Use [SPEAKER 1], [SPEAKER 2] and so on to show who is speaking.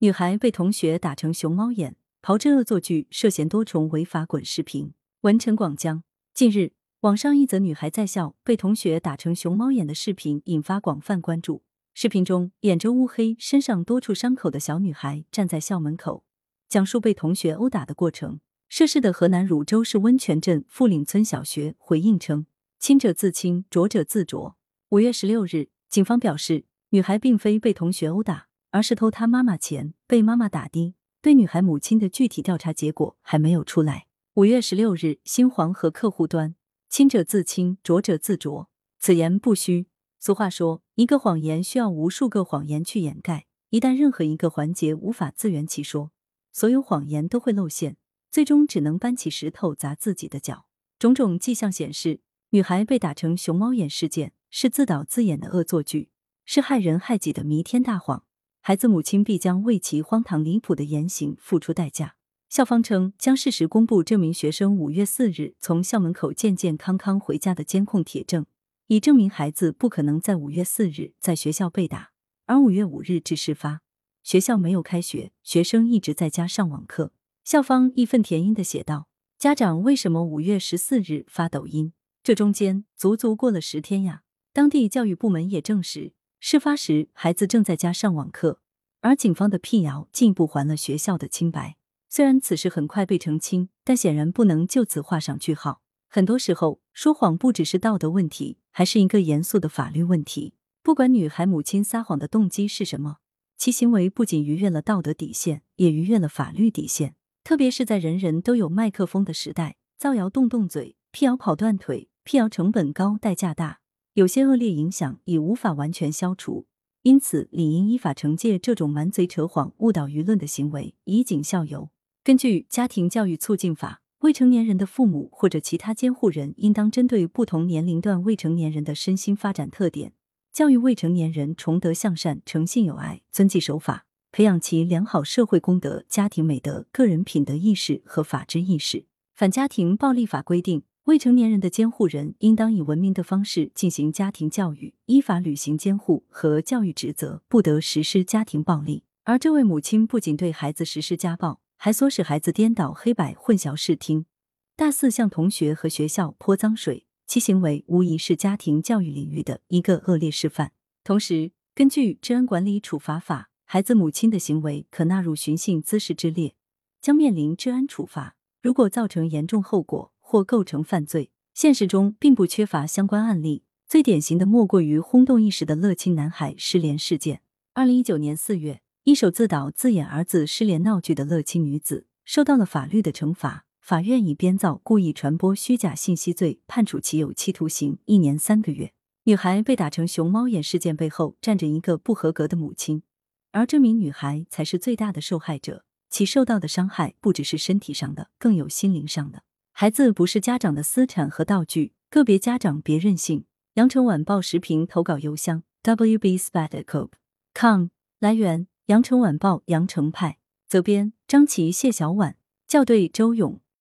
[SPEAKER 1] 女孩被同学打成熊猫眼，炮制恶作剧，涉嫌多重违法滚视频。文陈广江。近日，网上一则女孩在校被同学打成熊猫眼的视频引发广泛关注。视频中，眼周乌黑、身上多处伤口的小女孩站在校门口，讲述被同学殴打的过程。涉事的河南汝州市温泉镇富岭村小学回应称：“清者自清，浊者自浊。”五月十六日，警方表示，女孩并非被同学殴打。而是偷他妈妈钱，被妈妈打的。对女孩母亲的具体调查结果还没有出来。五月十六日，新黄河客户端：清者自清，浊者自浊，此言不虚。俗话说，一个谎言需要无数个谎言去掩盖。一旦任何一个环节无法自圆其说，所有谎言都会露馅，最终只能搬起石头砸自己的脚。种种迹象显示，女孩被打成熊猫眼事件是自导自演的恶作剧，是害人害己的弥天大谎。孩子母亲必将为其荒唐离谱的言行付出代价。校方称将适时公布这名学生五月四日从校门口健健康康回家的监控铁证，以证明孩子不可能在五月四日在学校被打，而五月五日至事发，学校没有开学，学生一直在家上网课。校方义愤填膺的写道：“家长为什么五月十四日发抖音？这中间足足过了十天呀！”当地教育部门也证实。事发时，孩子正在家上网课，而警方的辟谣进一步还了学校的清白。虽然此事很快被澄清，但显然不能就此画上句号。很多时候，说谎不只是道德问题，还是一个严肃的法律问题。不管女孩母亲撒谎的动机是什么，其行为不仅逾越了道德底线，也逾越了法律底线。特别是在人人都有麦克风的时代，造谣动动嘴，辟谣跑断腿，辟谣成本高，代价大。有些恶劣影响已无法完全消除，因此理应依法惩戒这种满嘴扯谎、误导舆论的行为，以儆效尤。根据《家庭教育促进法》，未成年人的父母或者其他监护人，应当针对不同年龄段未成年人的身心发展特点，教育未成年人崇德向善、诚信友爱、遵纪守法，培养其良好社会公德、家庭美德、个人品德意识和法治意识。反家庭暴力法规定。未成年人的监护人应当以文明的方式进行家庭教育，依法履行监护和教育职责，不得实施家庭暴力。而这位母亲不仅对孩子实施家暴，还唆使孩子颠倒黑白、混淆视听，大肆向同学和学校泼脏水，其行为无疑是家庭教育领域的一个恶劣示范。同时，根据《治安管理处罚法》，孩子母亲的行为可纳入寻衅滋事之列，将面临治安处罚。如果造成严重后果，或构成犯罪，现实中并不缺乏相关案例。最典型的莫过于轰动一时的乐清男孩失联事件。二零一九年四月，一手自导自演儿子失联闹剧的乐清女子受到了法律的惩罚。法院以编造、故意传播虚假信息罪判处其有期徒刑一年三个月。女孩被打成熊猫眼事件背后站着一个不合格的母亲，而这名女孩才是最大的受害者。其受到的伤害不只是身体上的，更有心灵上的。孩子不是家长的私产和道具，个别家长别任性。羊城晚报时评投稿邮箱：wbspadcope.com。来源：羊城晚报羊城派。责编：张琪、谢小婉。校对：周勇。